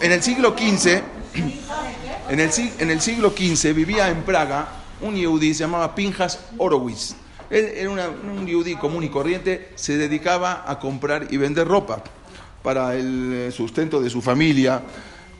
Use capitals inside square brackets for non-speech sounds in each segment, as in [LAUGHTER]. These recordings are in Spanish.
En el siglo XV, [CLEARS THROAT] en el, en el siglo XV vivía en Praga un yudí, se llamaba Pinjas Horowitz. Él era una- un yudí común y corriente, se dedicaba a comprar y vender ropa para el eh, sustento de su familia.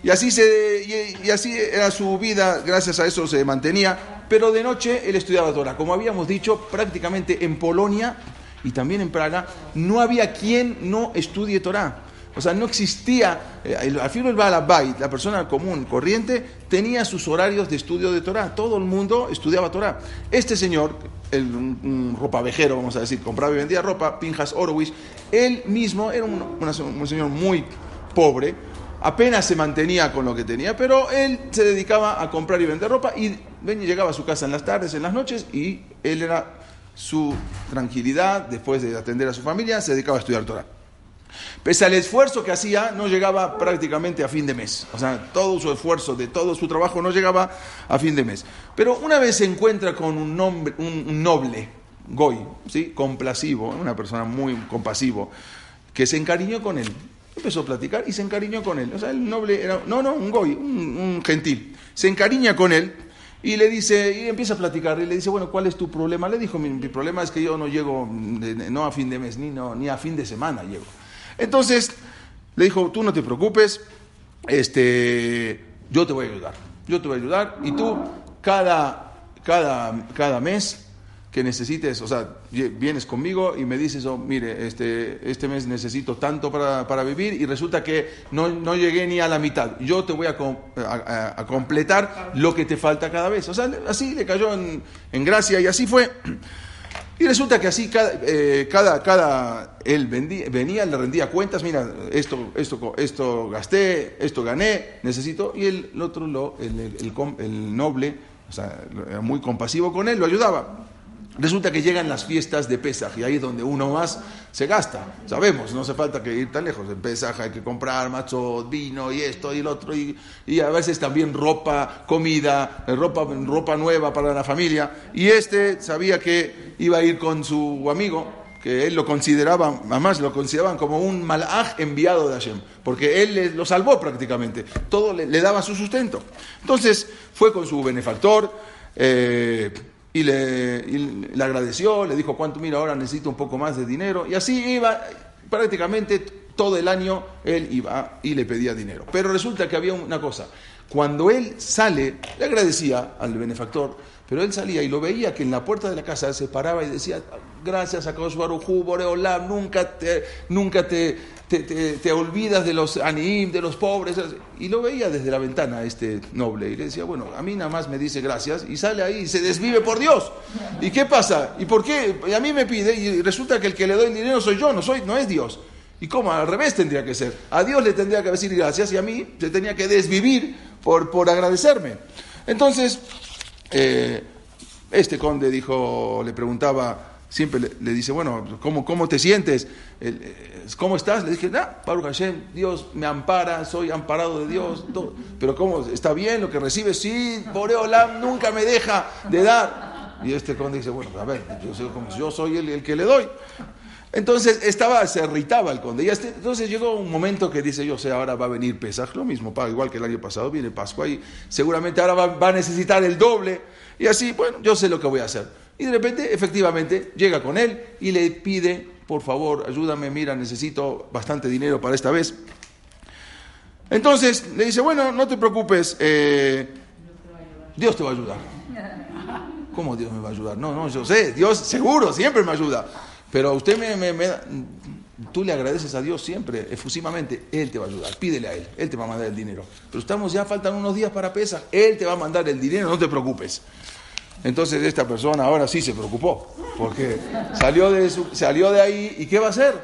Y así, se, y, y así era su vida, gracias a eso se mantenía. Pero de noche él estudiaba Torah. Como habíamos dicho, prácticamente en Polonia y también en Praga no había quien no estudie Torah. O sea, no existía, eh, al fin el Balabait, la persona común, corriente, tenía sus horarios de estudio de Torah. Todo el mundo estudiaba Torah. Este señor, el, un, un ropavejero, vamos a decir, compraba y vendía ropa, Pinjas Horowitz, él mismo era un, un señor muy pobre, apenas se mantenía con lo que tenía, pero él se dedicaba a comprar y vender ropa y llegaba a su casa en las tardes, en las noches, y él era su tranquilidad, después de atender a su familia, se dedicaba a estudiar Torah. Pese al esfuerzo que hacía, no llegaba prácticamente a fin de mes. O sea, todo su esfuerzo, de todo su trabajo, no llegaba a fin de mes. Pero una vez se encuentra con un, nombre, un, noble, Goy, ¿sí? complasivo, una persona muy compasivo, que se encariñó con él. Empezó a platicar y se encariñó con él. O sea, el noble era, no, no, un Goy, un, un gentil. Se encariña con él y le dice, y empieza a platicar, y le dice, bueno, ¿cuál es tu problema? Le dijo, mi, mi problema es que yo no llego, de- no a fin de mes, ni, no, ni a fin de semana llego. Entonces, le dijo, tú no te preocupes, este, yo te voy a ayudar, yo te voy a ayudar, y tú cada, cada, cada mes que necesites, o sea, vienes conmigo y me dices, oh, mire, este, este mes necesito tanto para, para vivir y resulta que no, no llegué ni a la mitad. Yo te voy a, a- a- completar lo que te falta cada vez. O sea, así le cayó en, en gracia y así fue. Y resulta que así cada, eh, cada, cada él vendía- venía, le rendía cuentas, mira, esto, esto, esto gasté, esto gané, necesito, y el, otro, lo, el, el- el noble, o sea, muy compasivo con él, lo ayudaba. Resulta que llegan las fiestas de Pesaj y ahí es donde uno más se gasta. Sabemos, no hace falta que ir tan lejos. En Pesaj hay que comprar macho, vino y esto y el otro y, a veces también ropa, comida, eh, ropa, ropa nueva para la familia. Y este sabía que iba a ir con su amigo, que él lo consideraba, además lo consideraban como un malaj enviado de Hashem, porque él lo salvó prácticamente, todo le, le daba su sustento. Entonces fue con su benefactor. eh, y le, le agradeció, le dijo cuánto, mira, ahora necesito un poco más de dinero. Y así iba, prácticamente todo el año él iba y le pedía dinero. Pero resulta que había una cosa, cuando él sale, le agradecía al benefactor, pero él salía y lo veía que en la puerta de la casa se paraba y decía, gracias a Boreolam, nunca te, nunca te, te, olvidas de los anim, de los pobres. Y lo veía desde la ventana este noble y le decía, bueno, a mí nada más me dice gracias y sale ahí y se desvive por Dios. ¿Y qué pasa? ¿Y por qué? Y a mí me pide y resulta que el que le doy el dinero soy yo, no, soy, no es Dios. ¿Y cómo? Al revés tendría que ser. A Dios le tendría que decir gracias y a mí se tenía que desvivir por, por agradecerme. Entonces, eh, este conde dijo, le preguntaba, siempre le, le dice, bueno, ¿cómo, cómo te sientes? Eh, ¿Cómo estás? Le dije, nah, Baruch Hashem, Dios me ampara, soy amparado de Dios. [LAUGHS] todo". Pero ¿cómo? ¿Está bien lo que recibes? Sí, Boreolam nunca me deja de dar. Y este conde dice, bueno, a ver, yo, soy, yo soy el, el que le doy. Entonces estaba, se irritaba el conde. Y entonces llegó un momento que dice, yo sé, ahora va a venir Pesaj, lo mismo, igual que el año pasado, viene Pascua y seguramente ahora va, va a necesitar el doble. Y así, bueno, yo sé lo que voy a hacer. Y de repente, efectivamente, llega con él y le pide, por favor, ayúdame, mira, necesito bastante dinero para esta vez. Entonces le dice, bueno, no te preocupes, eh, Dios te va a ayudar. ¿Cómo Dios me va a ayudar? No, no, yo sé, Dios seguro, siempre me ayuda. Pero usted me, me- me tú le agradeces a Dios siempre, efusivamente, Él te va a ayudar, pídele a Él, Él te va a mandar el dinero. Pero estamos ya, faltan unos días para pesar, Él te va a mandar el dinero, no te preocupes. Entonces esta persona ahora sí se preocupó, porque salió de, salió de ahí y ¿qué va a hacer?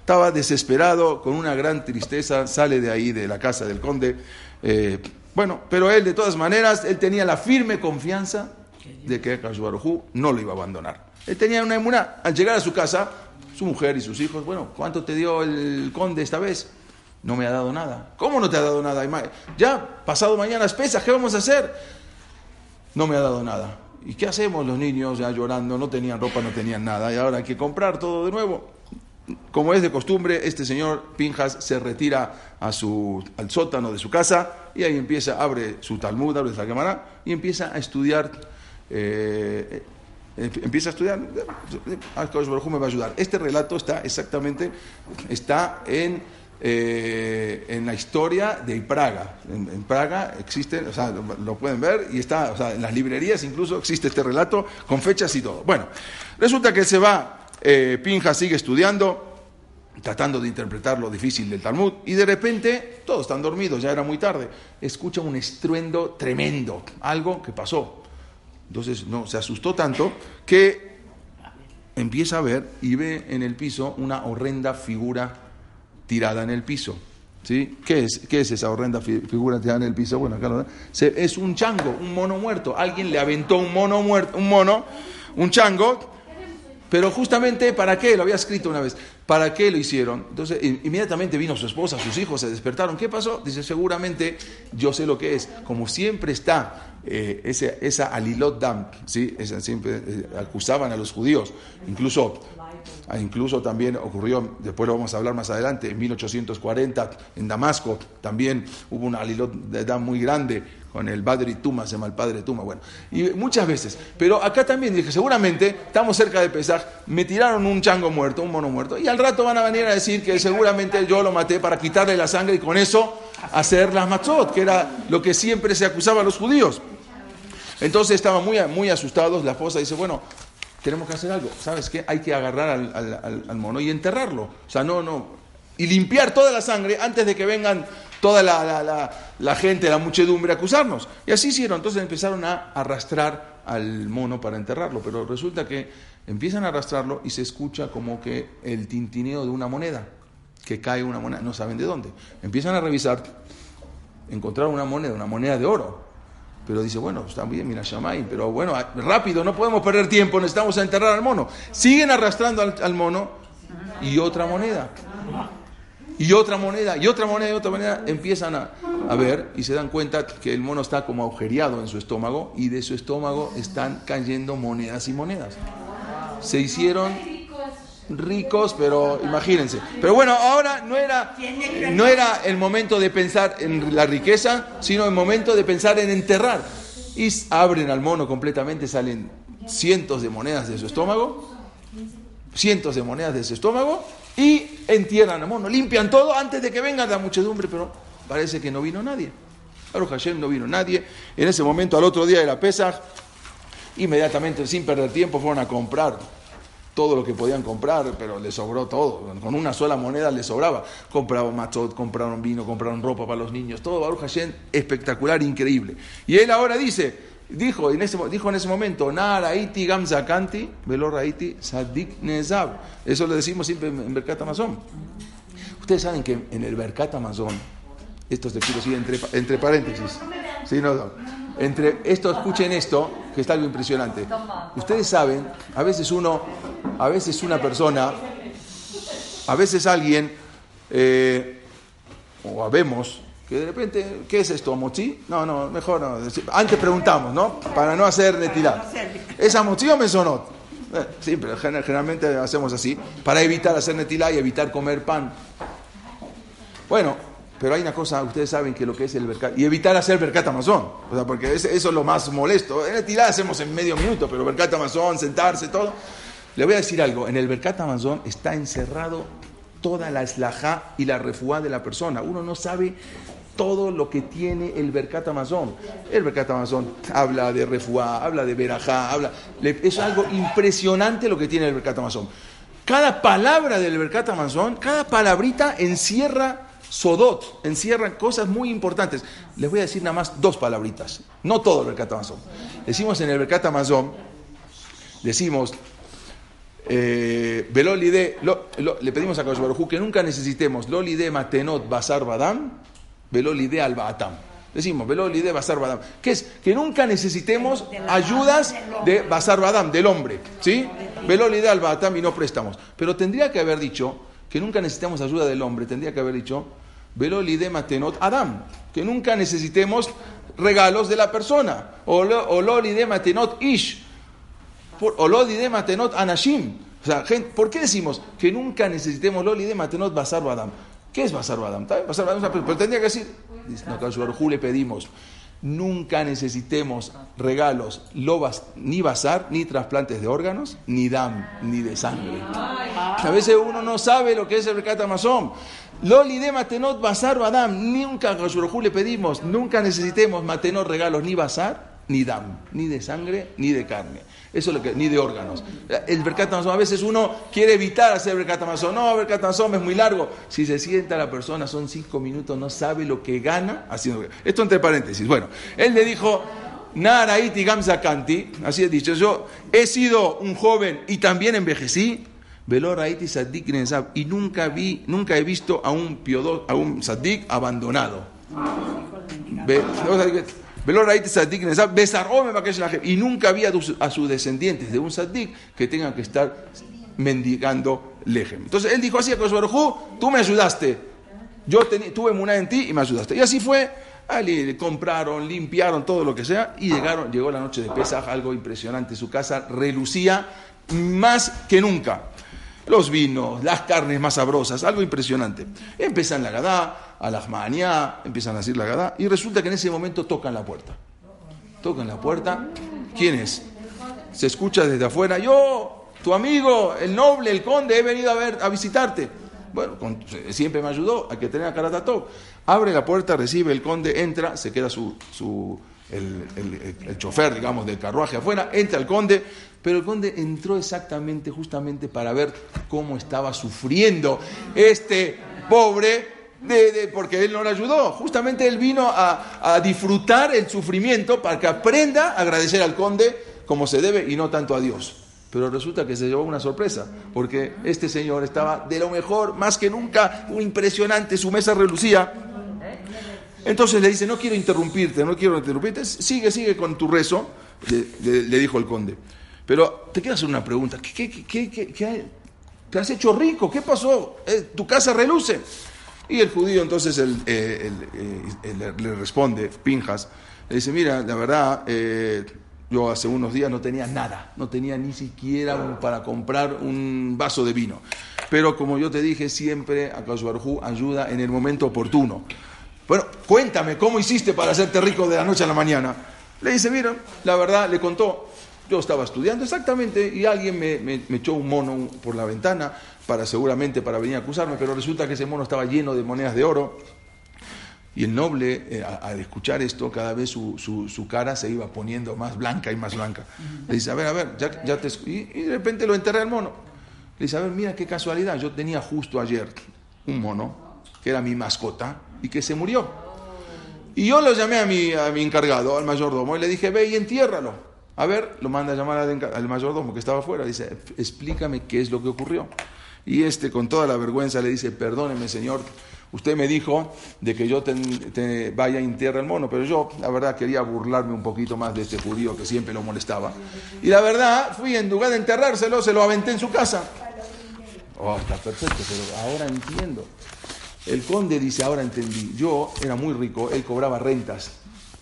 Estaba desesperado, con una gran tristeza, sale de ahí, de la casa del conde. eh, bueno, pero él de todas maneras, él tenía la firme confianza de que Akash Baruj Hu no lo iba a abandonar. Él tenía una emuná. Al llegar a su casa, su mujer y sus hijos, bueno, ¿cuánto te dio el conde esta vez? No me ha dado nada. ¿Cómo no te ha dado nada? Ya, pasado mañana es pesas, ¿qué vamos a hacer? No me ha dado nada. ¿Y qué hacemos los niños ya llorando? No tenían ropa, no tenían nada. Y ahora hay que comprar todo de nuevo. como es de costumbre, este señor Pinjas se retira a su, al sótano de su casa y ahí empieza, abre su Talmud, abre la cámara y empieza a estudiar. Eh, eh, empieza a estudiar, Akadosh Baruj me va a ayudar. Este relato está exactamente, está en, eh, en la historia de Praga. En, Praga existe, o sea, lo, pueden ver y está, o sea, en las librerías incluso existe este relato con fechas y todo. Bueno, resulta que se va, eh, Pinja sigue estudiando, tratando de interpretar lo difícil del Talmud, y de repente, todos están dormidos, ya era muy tarde, escucha un estruendo tremendo, algo que pasó. Entonces, no, se asustó tanto que empieza a ver y ve en el piso una horrenda figura tirada en el piso. ¿Sí? ¿Qué, es, ¿Qué es esa horrenda figura tirada en el piso? Bueno, acá es un chango, un mono muerto. Alguien le aventó un mono muerto, un mono, un chango, pero justamente, ¿para qué? Lo había escrito una vez. ¿Para qué lo hicieron? Entonces, inmediatamente vino su esposa, sus hijos se despertaron. ¿Qué pasó? Dice, seguramente yo sé lo que es. Como siempre está eh, ese, esa alilot dam, ¿sí? siempre eh, acusaban a los judíos. Incluso, incluso también ocurrió, después lo vamos a hablar más adelante, en 1840 en Damasco también hubo una alilot dam muy grande con el Badri Tuma, se llama el padre Tuma, bueno, y muchas veces. Pero acá también dije, seguramente, estamos cerca de Pesaj, me tiraron un chango muerto, un mono muerto, y al rato van a venir a decir que seguramente yo lo maté para quitarle la sangre y con eso hacer las matzot, que era lo que siempre se acusaba a los judíos. Entonces estaban muy, muy asustados, la esposa dice, bueno, tenemos que hacer algo, ¿sabes qué? Hay que agarrar al, al mono y enterrarlo. O sea, no, no, y limpiar toda la sangre antes de que vengan toda la, gente, la muchedumbre a acusarnos. Y así hicieron. Entonces empezaron a arrastrar al mono para enterrarlo. Pero resulta que empiezan a arrastrarlo y se escucha como que el tintineo de una moneda, que cae una moneda, no saben de dónde. Empiezan a revisar, encontraron una moneda, una moneda de oro. Pero dice, bueno, está bien, mira, Shamay, pero bueno, rápido, no podemos perder tiempo, necesitamos enterrar al mono. Siguen arrastrando al mono y otra moneda y otra moneda, y otra moneda, y otra moneda, empiezan a, ver y se dan cuenta que el mono está como agujereado en su estómago y de su estómago están cayendo monedas y monedas. Se hicieron ricos, pero imagínense. Pero bueno, ahora no era, no era el momento de pensar en la riqueza, sino el momento de pensar en enterrar. Y abren al mono completamente, salen cientos de monedas de su estómago, cientos de monedas de su estómago, y entierran a mono, limpian todo antes de que venga la muchedumbre, pero parece que no vino nadie. Baruch Hashem no vino nadie. En ese momento, al otro día de la Pesaj, inmediatamente, sin perder tiempo, fueron a comprar todo lo que podían comprar, pero les sobró todo. Con una sola moneda les sobraba. Compraron machot, compraron vino, compraron ropa para los niños, todo Baruch Hashem espectacular, increíble. Y él ahora dice, Dijo en ese, dijo en ese momento, Naraiti Gamzakanti, Veloraiti Sadik Nezab. Eso lo decimos siempre en Berkat Amazon. Ustedes saben que en el Berkat Amazon, esto te quiero decir entre, entre paréntesis, sí, no, no. Entre esto, escuchen esto, que está algo impresionante. Ustedes saben, a veces uno, a veces una persona, a veces alguien, eh, o habemos, que de repente, ¿qué es esto? ¿Mochi? No, no, mejor no. Antes preguntamos, ¿no? Para no hacer netilá. ¿Es amochi o mesonot? Eh, sí, pero generalmente hacemos así, para evitar hacer netilá y evitar comer pan. Bueno, pero hay una cosa, ustedes saben que lo que es el bercat, y evitar hacer bercat amazón, o sea, porque eso es lo más molesto. En netilá hacemos en medio minuto, pero bercat amazón, sentarse, todo. Le voy a decir algo, en el bercat amazón está encerrado toda la eslajá y la refuá de la persona. Uno no sabe todo lo que tiene el Berkat Amazon. El Berkat Amazon habla de refuá, habla de verajá, habla. Es algo impresionante lo que tiene el Berkat Amazon. Cada palabra del Berkat Amazon, cada palabrita encierra sodot, encierra cosas muy importantes. Les voy a decir nada más dos palabritas, no todo el Berkat Amazon. Decimos en el Berkat Amazon, decimos, eh, le pedimos a Kosh que nunca necesitemos Lolide Matenot Basar Badam Velolide al Baatam. Decimos, Velolide Basar Badam. Que es que nunca necesitemos ayudas de Basar Badam, del hombre. ¿Sí? Velolide al Baatam y no prestamos. Pero tendría que haber dicho que nunca necesitamos ayuda del hombre. Tendría que haber dicho, Velolide Matenot Adam. Que nunca necesitemos regalos de la persona. O Lolide Matenot Ish. O Lolide Matenot Anashim O sea, gente, ¿por qué decimos que nunca necesitemos Loli de Matenot Basar Badam? ¿Qué es Basar Badam? Basar Badam pero tendría que decir, no, le pedimos, nunca necesitemos regalos, lobas, ni basar, ni trasplantes de órganos, ni dam, ni de sangre. A veces uno no sabe lo que es el Berkat Amazon. Loli de Matenot Basar Badam, nunca a le pedimos, nunca necesitemos Matenot regalos, ni basar, ni dam, ni de sangre, ni de carne. Eso es lo que, ni de órganos. El Berkat a veces uno quiere evitar hacer Berkat No, Berkat es muy largo. Si se sienta la persona, son cinco minutos, no sabe lo que gana haciendo. Esto entre paréntesis. Bueno, él le dijo, Naraiti Gamza Kanti, así es dicho, yo he sido un joven y también envejecí. Y nunca vi, nunca he visto a un piodo, a un sadik abandonado. Y nunca había a sus descendientes de un saddik que tengan que estar mendigando lejem. Entonces él dijo así a Kosoverjú, tú me ayudaste. Yo tuve una en ti y me ayudaste. Y así fue. le compraron, limpiaron todo lo que sea y llegaron, llegó la noche de Pesaj, algo impresionante. Su casa relucía más que nunca los vinos, las carnes más sabrosas, algo impresionante. Empiezan la Gadá, a la mañana, empiezan a decir la Gadá, y resulta que en ese momento tocan la puerta. Tocan la puerta. ¿Quién es? Se escucha desde afuera, yo, tu amigo, el noble, el conde, he venido a ver, a visitarte. Bueno, siempre me ayudó, hay que tener a Karatatov. Abre la puerta, recibe el conde, entra, se queda su, su el, el, el, chofer, digamos, del carruaje afuera, entra el conde, pero el conde entró exactamente, justamente para ver cómo estaba sufriendo este pobre, de, porque él no le ayudó. Justamente él vino a, disfrutar el sufrimiento para que aprenda a agradecer al conde como se debe y no tanto a Dios. Pero resulta que se llevó una sorpresa, porque este señor estaba de lo mejor, más que nunca, impresionante, su mesa relucía. Entonces le dice, no quiero interrumpirte, no quiero interrumpirte, sigue, sigue con tu rezo, le dijo el conde. Pero te quiero hacer una pregunta. ¿Qué, qué, qué, te has hecho rico? ¿Qué pasó? Eh, tu casa reluce. Y el judío entonces eh, le responde, Pinjas, le dice, mira, la verdad, eh, yo hace unos días no tenía nada, no tenía ni siquiera para comprar un vaso de vino. Pero como yo te dije, siempre a ayuda en el momento oportuno. Bueno, cuéntame, ¿cómo hiciste para hacerte rico de la noche a la mañana? Le dice, mira, la verdad, le contó, yo estaba estudiando exactamente y alguien me, echó un mono por la ventana para seguramente para venir a acusarme, pero resulta que ese mono estaba lleno de monedas de oro. Y el noble, eh, al escuchar esto, cada vez su, cara se iba poniendo más blanca y más blanca. Le dice, a ver, a ver, ya, ya te... Y, y, de repente lo enterré al mono. Le dice, a ver, mira qué casualidad, yo tenía justo ayer un mono, que era mi mascota, y que se murió. Y yo lo llamé a mi, a mi encargado, al mayordomo, y le dije, ve y entiérralo. A ver, lo manda a llamar al, mayordomo que estaba afuera, dice, explícame qué es lo que ocurrió. Y este con toda la vergüenza le dice, perdóneme señor, usted me dijo de que yo te, vaya a enterrar el mono, pero yo la verdad quería burlarme un poquito más de este judío que siempre lo molestaba. Y la verdad, fui en lugar de enterrárselo, se lo aventé en su casa. Oh, está perfecto, pero ahora entiendo. El conde dice, ahora entendí, yo era muy rico, él cobraba rentas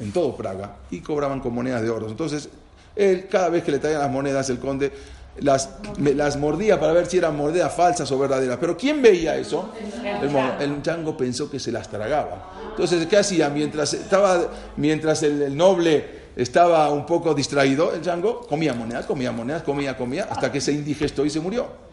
en todo Praga y cobraban con monedas de oro. Entonces él, cada vez que le traían las monedas, el conde las, las mordía para ver si eran monedas falsas o verdaderas. Pero ¿quién veía eso? El, chango pensó que se las tragaba. Entonces, ¿qué hacía? Mientras, estaba, mientras el, noble estaba un poco distraído, el chango comía monedas, comía monedas, comía, comía, hasta que se indigestó y se murió.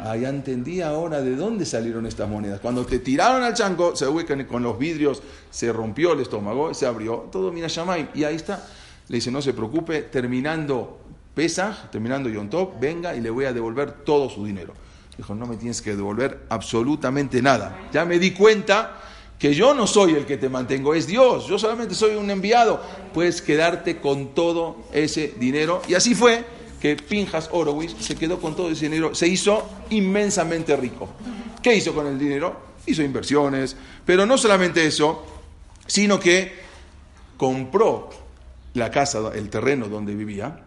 Ah, ya entendí ahora de dónde salieron estas monedas. Cuando te tiraron al chango, se que con los vidrios se rompió el estómago, se abrió, todo mira. Y ahí está le dice, no se preocupe, terminando Pesaj, terminando Yom Tov, venga y le voy a devolver todo su dinero. Dijo, no me tienes que devolver absolutamente nada. Ya me di cuenta que yo no soy el que te mantengo, es Dios. Yo solamente soy un enviado. Puedes quedarte con todo ese dinero. Y así fue que Pinjas Horowitz se quedó con todo ese dinero, se hizo inmensamente rico. ¿Qué hizo con el dinero? Hizo inversiones, pero no solamente eso, sino que compró la casa, el terreno donde vivía,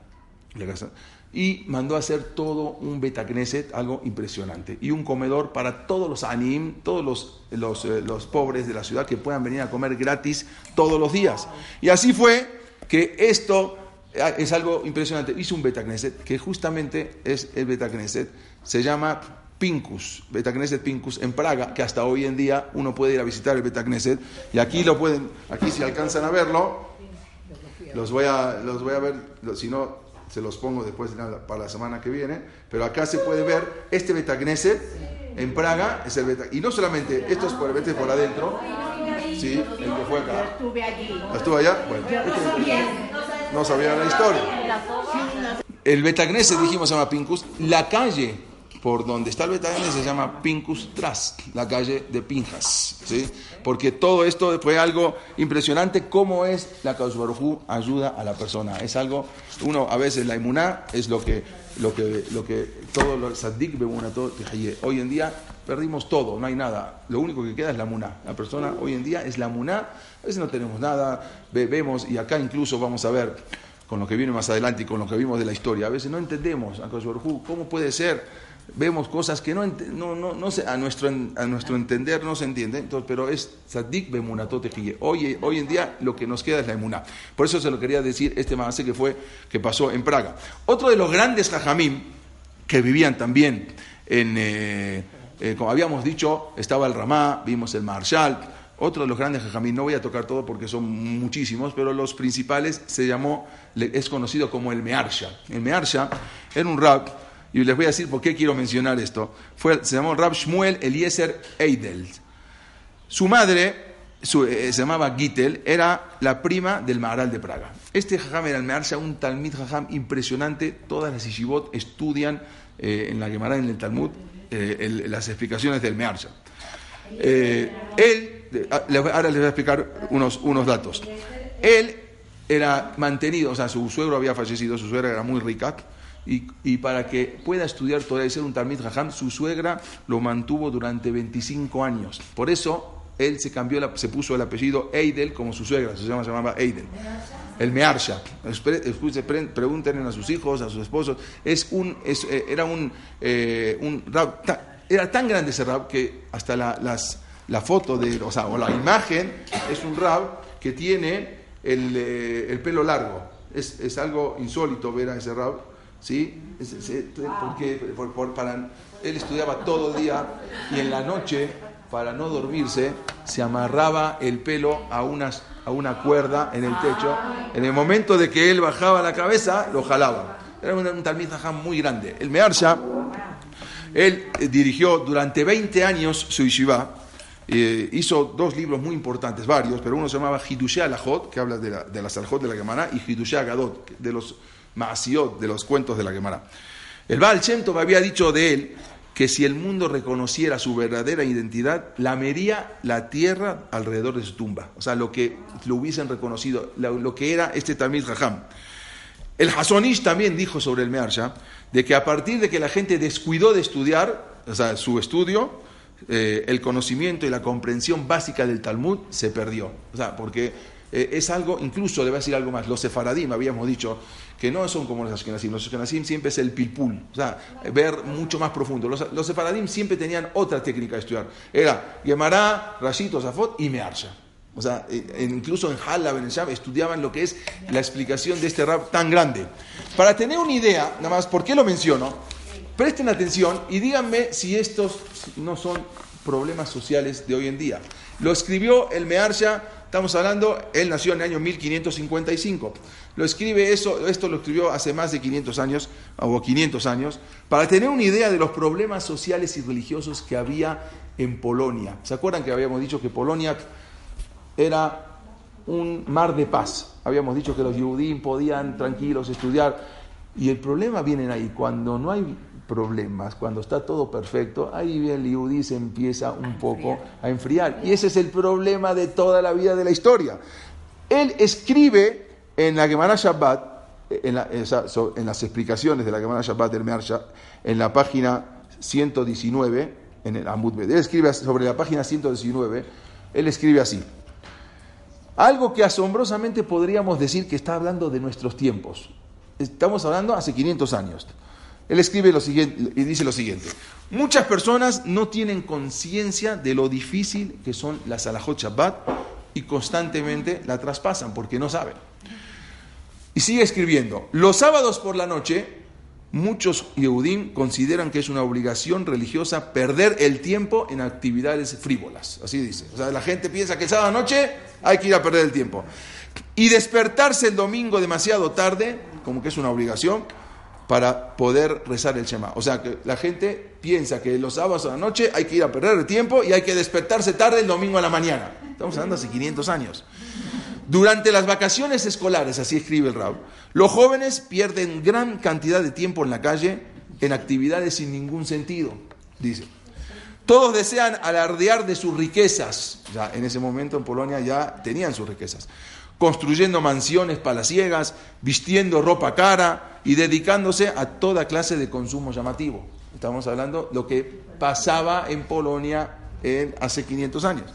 y mandó a hacer todo un Betacneset, algo impresionante, y un comedor para todos los anim, todos los, los, eh, los, pobres de la ciudad que puedan venir a comer gratis todos los días. Y así fue que esto Ah, es algo impresionante. Hizo un Betacneset, que justamente es el Betacneset, se llama Pincus, Betacneset Pincus, en Praga, que hasta hoy en día uno puede ir a visitar el Betacneset, y aquí lo pueden, aquí si alcanzan a verlo, los voy a, los voy a ver, si no, se los pongo después para la semana que viene, pero acá se puede ver este Betacneset en Praga, es el y no solamente, esto es por, este por adentro, sí, el que fue acá. Estuve allí. ¿Estuvo allá? Bueno, no sabía la historia. El Betagneset, dijimos, se llama Pincus. La calle por donde está el Betagneset se llama Pincus Tras, la calle de Pinjas. ¿sí? Porque todo esto fue algo impresionante, cómo es la Barujú ayuda a la persona. Es algo, uno a veces la inmuná es lo que, lo que, lo que todo lo saddik todo Hoy en día perdimos todo, no hay nada. Lo único que queda es la muná. La persona hoy en día es la muná. A veces no tenemos nada, vemos, y acá incluso vamos a ver con lo que viene más adelante y con lo que vimos de la historia. A veces no entendemos, ¿cómo puede ser? Vemos cosas que no, no, no, no a, nuestro, a nuestro entender no se entiende, entonces, pero es Sadik Hoy, hoy en día lo que nos queda es la emuná. Por eso se lo quería decir este más que fue, que pasó en Praga. Otro de los grandes jajamim que vivían también en, eh, eh, como habíamos dicho, estaba el Ramá, vimos el Marshal, otro de los grandes jajamim, no voy a tocar todo porque son muchísimos, pero los principales se llamó, es conocido como el Mearsha. El Mearsha era un rab, y les voy a decir por qué quiero mencionar esto. Fue, se llamó Rab Shmuel Eliezer Eidel. Su madre eh, se llamaba Gittel, era la prima del Maharal de Praga. Este jajam era el Mearsha, un Talmid jajam impresionante. Todas las Ishibot estudian eh, en la Gemara, en el Talmud, eh, las explicaciones del Mearsha. él Ah, ahora les voy a explicar unos, unos datos. Él era mantenido, o sea, su suegro había fallecido, su suegra era muy rica, y, para que pueda estudiar todavía y ser un Talmid Jajam, su suegra lo mantuvo durante 25 años. Por eso él se cambió, se puso el apellido Eidel como su suegra, se llama, se llamaba Eidel. El Mearsha. Pregunten a sus hijos, a sus esposos. Es un, eh, era un, eh, un era tan grande ese rab que hasta las la foto de, o sea, o la imagen es un rab que tiene el, eh, pelo largo. Es, algo insólito ver a ese rab, ¿sí? porque para, él estudiaba todo el día y en la noche, para no dormirse, se amarraba el pelo a, unas, a una cuerda en el techo. En el momento de que él bajaba la cabeza, lo jalaba. Era un, un muy grande. El Mearsha, él eh, dirigió durante 20 años su yeshiva eh, hizo dos libros muy importantes, varios, pero uno se llamaba Hidushé Alajot, que habla de, la, de las de la Gemara, y Hidushé Agadot, de los Maasiot, de los cuentos de la Gemara. El Baal Shem Tov había dicho de él que si el mundo reconociera su verdadera identidad, lamería la tierra alrededor de su tumba. O sea, lo que lo hubiesen reconocido, lo, que era este Tamil Raham. El Hasonish también dijo sobre el Mearsha de que a partir de que la gente descuidó de estudiar, o sea, su estudio, eh, el conocimiento y la comprensión básica del Talmud se perdió. O sea, porque eh, es algo, incluso le voy a decir algo más, los sefaradim habíamos dicho que no son como los ashkenazim, los ashkenazim siempre es el pilpul, o sea, ver mucho más profundo. Los, los sefaradim siempre tenían otra técnica de estudiar, era Gemara, Rashid, Zafot y Mearsha. O sea, eh, incluso en Halab, en el estudiaban lo que es la explicación de este rap tan grande. Para tener una idea, nada más, ¿por qué lo menciono? Presten atención y díganme si estos no son problemas sociales de hoy en día. Lo escribió el Mearsha, estamos hablando, él nació en el año 1555. Lo escribe eso, esto lo escribió hace más de 500 años, o 500 años, para tener una idea de los problemas sociales y religiosos que había en Polonia. ¿Se acuerdan que habíamos dicho que Polonia era un mar de paz? Habíamos dicho que los judíos podían tranquilos estudiar. Y el problema viene ahí, cuando no hay problemas, cuando está todo perfecto, ahí el Yehudi se empieza un poco a enfriar. Y ese es el problema de toda la vida de la historia. Él escribe en la Gemara Shabbat, en, las explicaciones de la Gemara Shabbat del Mearsha, en la página 119, en el Amud Él escribe sobre la página 119, él escribe así. Algo que asombrosamente podríamos decir que está hablando de nuestros tiempos. Estamos hablando hace 500 años. Él escribe lo siguiente y dice lo siguiente: Muchas personas no tienen conciencia de lo difícil que son las alajot Shabbat y constantemente la traspasan porque no saben. Y sigue escribiendo, los sábados por la noche, muchos Yehudim consideran que es una obligación religiosa perder el tiempo en actividades frívolas. Así dice. O sea, la gente piensa que el sábado noche hay que ir a perder el tiempo. Y despertarse el domingo demasiado tarde, como que es una obligación, para poder rezar el Shema. O sea, que la gente piensa que los sábados a la noche hay que ir a perder el tiempo y hay que despertarse tarde el domingo a la mañana. Estamos hablando hace 500 años. Durante las vacaciones escolares, así escribe el Rab, los jóvenes pierden gran cantidad de tiempo en la calle en actividades sin ningún sentido, dice. Todos desean alardear de sus riquezas. Ya en ese momento en Polonia ya tenían sus riquezas. Construyendo mansiones palaciegas, vistiendo ropa cara y dedicándose a toda clase de consumo llamativo. Estamos hablando de lo que pasaba en Polonia en, hace 500 años.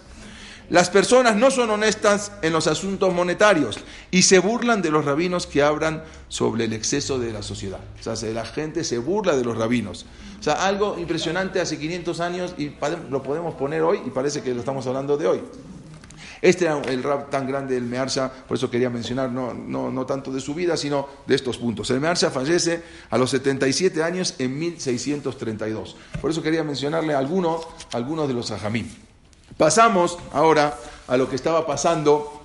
Las personas no son honestas en los asuntos monetarios y se burlan de los rabinos que hablan sobre el exceso de la sociedad. O sea, la gente se burla de los rabinos. O sea, algo impresionante hace 500 años y lo podemos poner hoy y parece que lo estamos hablando de hoy. Este era el rap tan grande del Mearsa, por eso quería mencionar no, no, no, tanto de su vida, sino de estos puntos. El Mearsa fallece a los 77 años en 1632. Por eso quería mencionarle algunos, de los ajamí. Pasamos ahora a lo que estaba pasando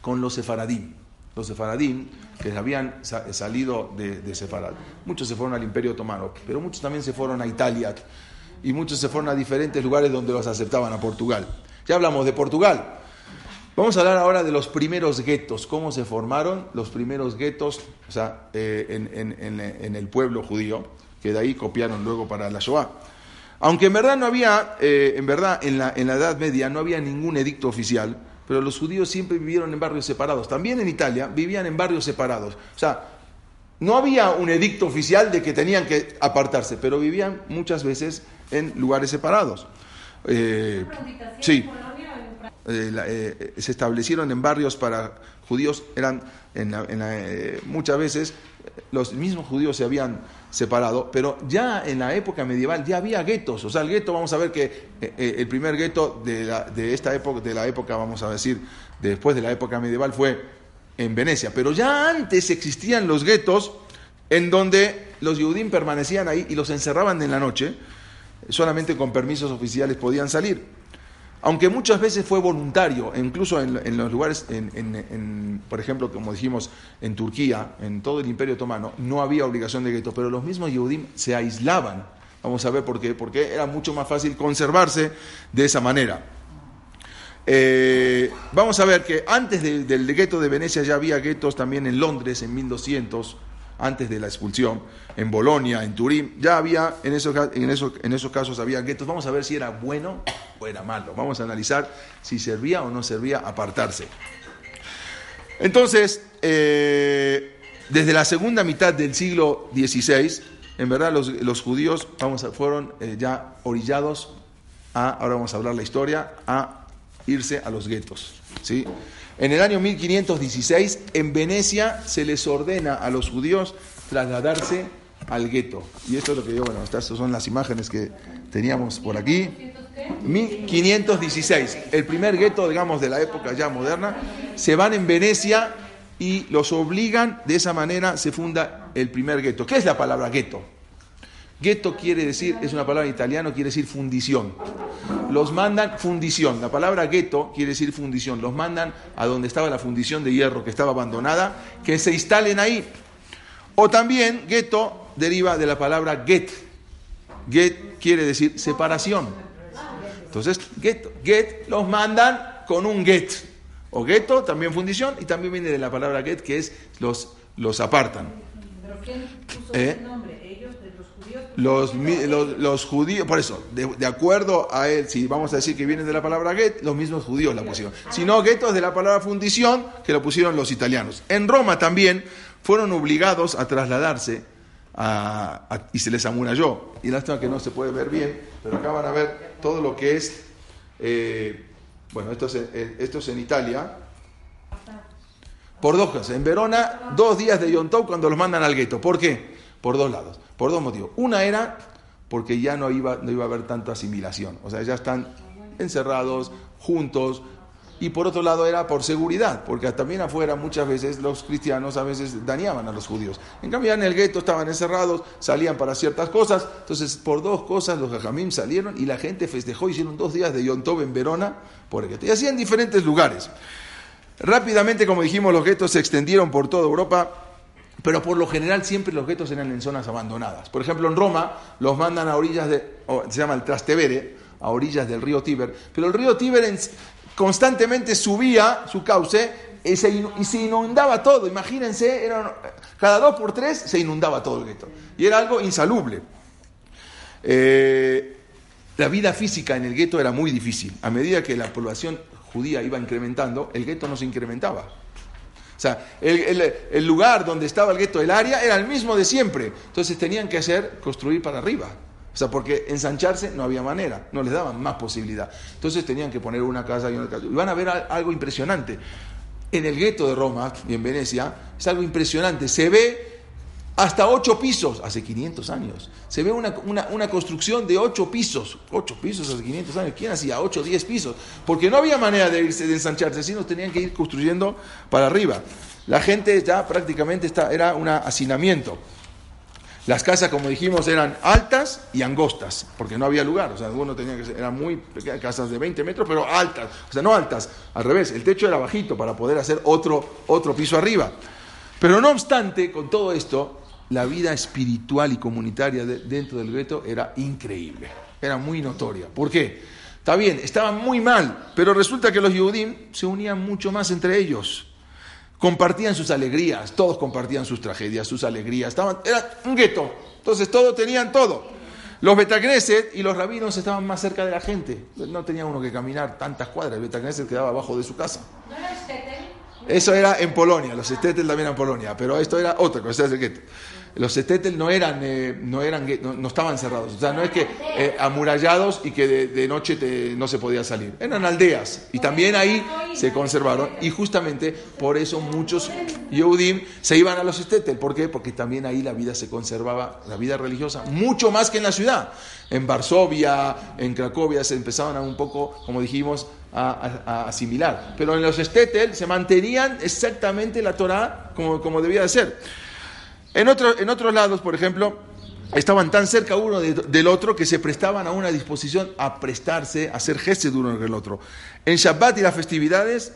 con los sefaradim. Los sefaradim que habían salido de, de Sefarad. Muchos se fueron al Imperio Otomano, pero muchos también se fueron a Italia y muchos se fueron a diferentes lugares donde los aceptaban, a Portugal. Ya hablamos de Portugal. Vamos a hablar ahora de los primeros guetos, cómo se formaron los primeros guetos o sea, eh, en, el pueblo judío, que de ahí copiaron luego para la Shoah. Aunque en verdad no había, eh, en verdad, en la, en la Edad Media no había ningún edicto oficial, pero los judíos siempre vivieron en barrios separados. También en Italia vivían en barrios separados. O sea, no había un edicto oficial de que tenían que apartarse, pero vivían muchas veces en lugares separados. Eh, sí. Eh, se establecieron en barrios para judíos, eran en, muchas veces los mismos judíos se habían separado, pero ya en la época medieval ya había guetos, o sea, el gueto, vamos a ver que eh, eh, el primer gueto de, esta época, de la época, vamos a decir, después de la época medieval fue en Venecia, pero ya antes existían los guetos en donde los judíos permanecían ahí y los encerraban en la noche, solamente con permisos oficiales podían salir aunque muchas veces fue voluntario, incluso en, los lugares, en, por ejemplo, como dijimos, en Turquía, en todo el Imperio Otomano, no había obligación de gueto, pero los mismos Yehudim se aislaban. Vamos a ver por qué, porque era mucho más fácil conservarse de esa manera. Eh, vamos a ver que antes del gueto de Venecia ya había guetos también en Londres en 1200, antes de la expulsión, en Bolonia, en Turín, ya había, en esos, en esos, en esos casos había guetos. Vamos a ver si era bueno o era malo. Vamos a analizar si servía o no servía apartarse. Entonces, eh, desde la segunda mitad del siglo XVI, en verdad los, judíos vamos fueron eh, ya orillados a, ahora vamos a hablar la historia, a irse a los guetos. ¿sí? En el año 1516, en Venecia se les ordena a los judíos trasladarse al gueto. Y esto es lo que yo, bueno, estas son las imágenes que teníamos por aquí. 1516, el primer gueto, digamos, de la época ya moderna, se van en Venecia y los obligan, de esa manera se funda el primer gueto. ¿Qué es la palabra gueto? Gueto quiere decir, es una palabra en italiano, quiere decir fundición. Los mandan fundición. La palabra gueto quiere decir fundición. Los mandan a donde estaba la fundición de hierro que estaba abandonada, que se instalen ahí. O también gueto deriva de la palabra get. Get quiere decir separación. Entonces, get, get los mandan con un get. O gueto, también fundición, y también viene de la palabra get, que es los, los apartan. ¿Pero quién puso ¿Eh? ese nombre? Los, los, judíos, por eso, de, acuerdo a él, si vamos a decir que viene de la palabra get, los mismos judíos la pusieron. Si no, gueto es de la palabra fundición, que lo pusieron los italianos. En Roma también fueron obligados a trasladarse y se les amuralló. Y lástima que no se puede ver bien, pero acá van a ver todo lo que es, eh, bueno, esto es, en Italia. Por dos cosas. En Verona, dos días de Yontau cuando los mandan al gueto. ¿Por qué? Por dos lados. Por dos motivos. Una era porque ya no iba, no iba a haber tanta asimilación. O sea, ya están encerrados, juntos, y por otro lado era por seguridad, porque también afuera muchas veces los cristianos a veces dañaban a los judíos. En cambio en el gueto estaban encerrados, salían para ciertas cosas, entonces por dos cosas los jajamim salieron y la gente festejó, hicieron dos días de Yom Tov en Verona por el gueto. Y así en diferentes lugares. Rápidamente, como dijimos, los guetos se extendieron por toda Europa, pero por lo general siempre los guetos eran en zonas abandonadas. Por ejemplo, en Roma los mandan a orillas de, se llama el Trastevere, a orillas del río Tíber, pero el río Tíber constantemente subía su cauce y se, inundaba todo. Imagínense, cada dos por tres se inundaba todo el gueto. Y era algo insalubre. Eh, la vida física en el gueto era muy difícil. A medida que la población judía iba incrementando, el gueto no se incrementaba. O sea, el, lugar donde estaba el gueto, el área, era el mismo de siempre. Entonces tenían que hacer, construir para arriba. O sea, porque ensancharse no había manera, no les daban más posibilidad. Entonces tenían que poner una casa y una casa. Y van a ver algo impresionante. En el gueto de Roma y en Venecia es algo impresionante. Se ve hasta ocho pisos, hace 500 años. Se ve una, construcción de ocho pisos, ocho pisos hace 500 años. ¿Quién hacía ocho, diez pisos? Porque no había manera de, irse, de ensancharse, sino tenían que ir construyendo para arriba. La gente ya prácticamente está, era un hacinamiento. Las casas, como dijimos, eran altas y angostas, porque no había lugar. O sea, uno tenía que ser, eran muy casas de 20 metros, pero altas. O sea, no altas, al revés, el techo era bajito para poder hacer otro, otro piso arriba. Pero no obstante, con todo esto, la vida espiritual y comunitaria dentro del gueto era increíble, era muy notoria. ¿Por qué? Está bien, estaban muy mal, pero resulta que los Yehudim se unían mucho más entre ellos. Compartían sus alegrías, todos compartían sus tragedias, sus alegrías. Estaban, era un gueto, entonces todos tenían todo. Los Betagneset y los rabinos estaban más cerca de la gente. No tenía uno que caminar tantas cuadras. El Betagneset quedaba abajo de su casa. ¿No era Eso era en Polonia. Los Estetel también en Polonia. Pero esto era otra cosa. Los estetel no eran, eh, no, eran no, estaban cerrados, o sea, no es que eh, amurallados y que de, noche no se podía salir, eran aldeas y también ahí se conservaron y justamente por eso muchos Yehudim se iban a los estetel, ¿por qué? Porque también ahí la vida se conservaba, la vida religiosa, mucho más que en la ciudad. En Varsovia, en Cracovia se empezaban a un poco, como dijimos, a, asimilar, pero en los estetel se mantenían exactamente la Torah como, como debía de ser. En, en otros lados, por ejemplo, estaban tan cerca uno del otro que se prestaban a una disposición a prestarse, a hacer gestos uno con el otro. En Shabbat y las festividades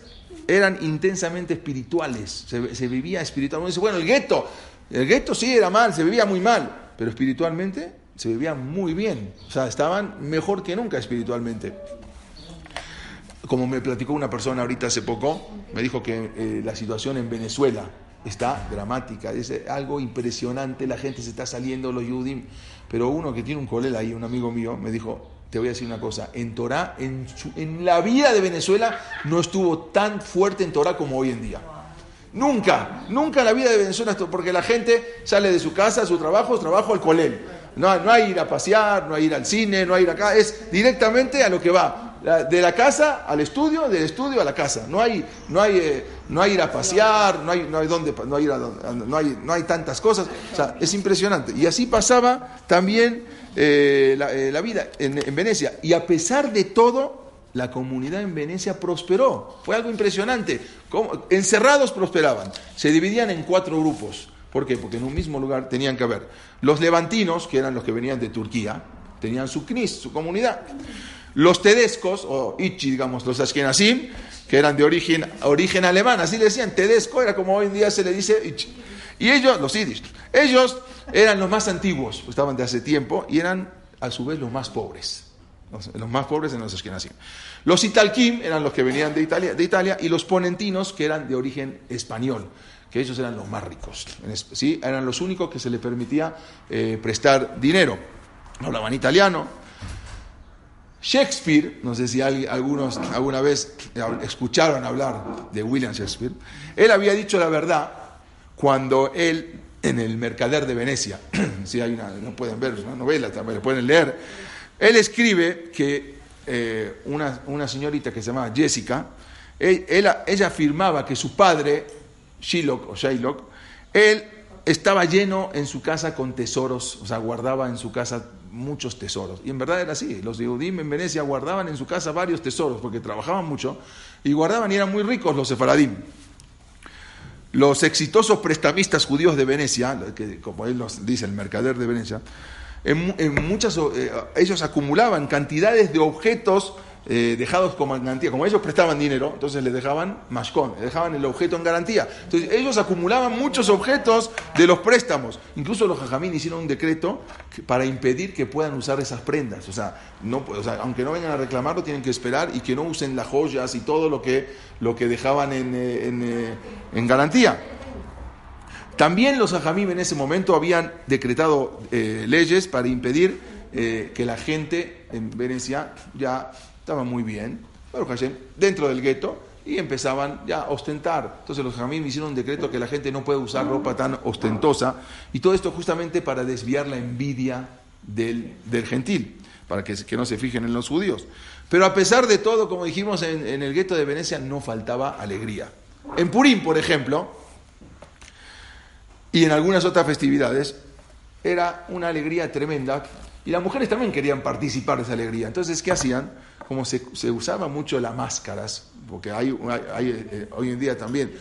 eran intensamente espirituales, se, vivía espiritualmente. dice, bueno, el gueto, el gueto sí era mal, se vivía muy mal, pero espiritualmente se vivía muy bien. O sea, estaban mejor que nunca espiritualmente. Como me platicó una persona ahorita hace poco, me dijo que eh, la situación en Venezuela, está dramática, es algo impresionante, la gente se está saliendo, los Yudim, pero uno que tiene un colega ahí, un amigo mío, me dijo, te voy a decir una cosa, en Torah, en, en la vida de Venezuela no estuvo tan fuerte en Torah como hoy en día. Nunca, nunca la vida de Venezuela, porque la gente sale de su casa, su trabajo, su trabajo al colel. No, no hay ir a pasear, no hay ir al cine, no hay ir acá, es directamente a lo que va de la casa al estudio, del estudio a la casa. No hay, no hay, eh, no hay ir a pasear, no hay, no hay donde, no hay, no hay, no hay tantas cosas. O sea, es impresionante. Y así pasaba también eh, eh, la, vida en, en, Venecia. Y a pesar de todo, la comunidad en Venecia prosperó. Fue algo impresionante. Encerrados prosperaban. Se dividían en cuatro grupos. ¿Por qué? Porque en un mismo lugar tenían que haber los levantinos, que eran los que venían de Turquía, tenían su knis, su comunidad. Los tedescos, o ichi, digamos, los ashkenazim, que eran de origen, origen alemán, así le decían, tedesco era como hoy en día se le dice ichi. Y ellos, los yiddish, ellos eran los más antiguos, estaban de hace tiempo, y eran a su vez los más pobres. Los, más pobres eran los ashkenazim. Los italkim eran los que venían de Italia, de Italia, y los ponentinos, que eran de origen español que ellos eran los más ricos, ¿sí? eran los únicos que se les permitía eh, prestar dinero. Hablaban italiano, Shakespeare, no sé si algunos alguna vez escucharon hablar de William Shakespeare, él había dicho la verdad cuando él, en el Mercader de Venecia, [CLEARS THROAT] si hay una, no pueden ver, una novela, también la pueden leer, él escribe que eh, una, señorita que se llamaba Jessica, ella afirmaba que su padre, Shylock o Shylock, él estaba lleno en su casa con tesoros, o sea, guardaba en su casa muchos tesoros. Y en verdad era así. Los Yehudim en Venecia guardaban en su casa varios tesoros porque trabajaban mucho y guardaban y eran muy ricos los sefaradim. Los exitosos prestamistas judíos de Venecia, que, como él nos dice, el mercader de Venecia, en, muchas, eh, ellos acumulaban cantidades de objetos eh, dejados como garantía. Como ellos prestaban dinero, entonces les dejaban mashkon, les dejaban el objeto en garantía. Entonces ellos acumulaban muchos objetos de los préstamos. Incluso los jajamín hicieron un decreto para impedir que puedan usar esas prendas. O sea, no, o aunque no vengan a reclamarlo, tienen que esperar y que no usen las joyas y todo lo que, lo que dejaban en, eh, en, en garantía. También los ajamim en ese momento habían decretado eh, leyes para impedir eh, que la gente en Venecia ya estaba muy bien, pero dentro del gueto y empezaban ya a ostentar. Entonces los ajamim hicieron un decreto que la gente no puede usar ropa tan ostentosa y todo esto justamente para desviar la envidia del, gentil, para que, que, no se fijen en los judíos. Pero a pesar de todo, como dijimos, en, en el gueto de Venecia no faltaba alegría. En Purim, por ejemplo, y en algunas otras festividades era una alegría tremenda y las mujeres también querían participar de esa alegría. Entonces, ¿qué hacían? Como se, se usaba mucho las máscaras, porque hay, hay, eh, hoy en día también